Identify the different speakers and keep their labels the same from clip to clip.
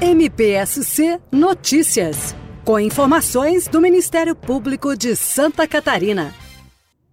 Speaker 1: MPSC Notícias. Com informações do Ministério Público de Santa Catarina.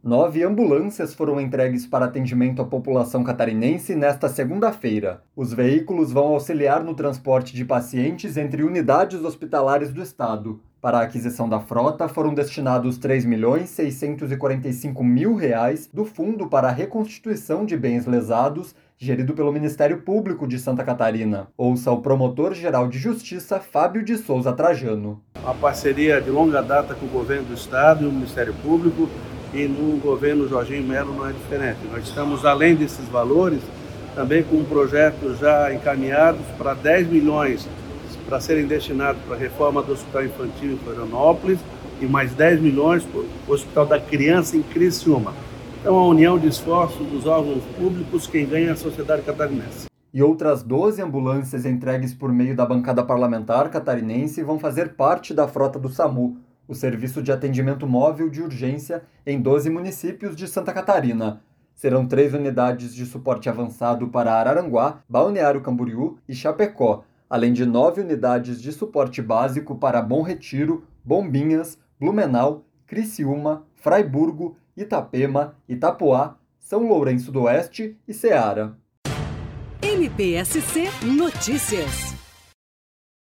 Speaker 2: Nove ambulâncias foram entregues para atendimento à população catarinense nesta segunda-feira. Os veículos vão auxiliar no transporte de pacientes entre unidades hospitalares do estado. Para a aquisição da frota, foram destinados R$ 3 milhões 645 mil reais do Fundo para a Reconstituição de Bens Lesados gerido pelo Ministério Público de Santa Catarina. Ouça o promotor-geral de Justiça, Fábio de Souza Trajano.
Speaker 3: Uma parceria de longa data com o governo do Estado e o Ministério Público, e no governo Jorginho Melo não é diferente. Nós estamos, além desses valores, também com um projeto já encaminhado para 10 milhões para serem destinados para a reforma do Hospital Infantil em Florianópolis e mais 10 milhões para o Hospital da Criança em Criciúma. Então, a união de esforços dos órgãos públicos, quem ganha é a sociedade catarinense.
Speaker 2: E outras 12 ambulâncias entregues por meio da bancada parlamentar catarinense vão fazer parte da frota do SAMU, o Serviço de Atendimento Móvel de Urgência em 12 municípios de Santa Catarina. Serão três unidades de suporte avançado para Araranguá, Balneário Camboriú e Chapecó, além de nove unidades de suporte básico para Bom Retiro, Bombinhas, Blumenau, Criciúma, Fraiburgo Itapema, Itapoá, São Lourenço do Oeste e Ceará.
Speaker 1: MPSC Notícias.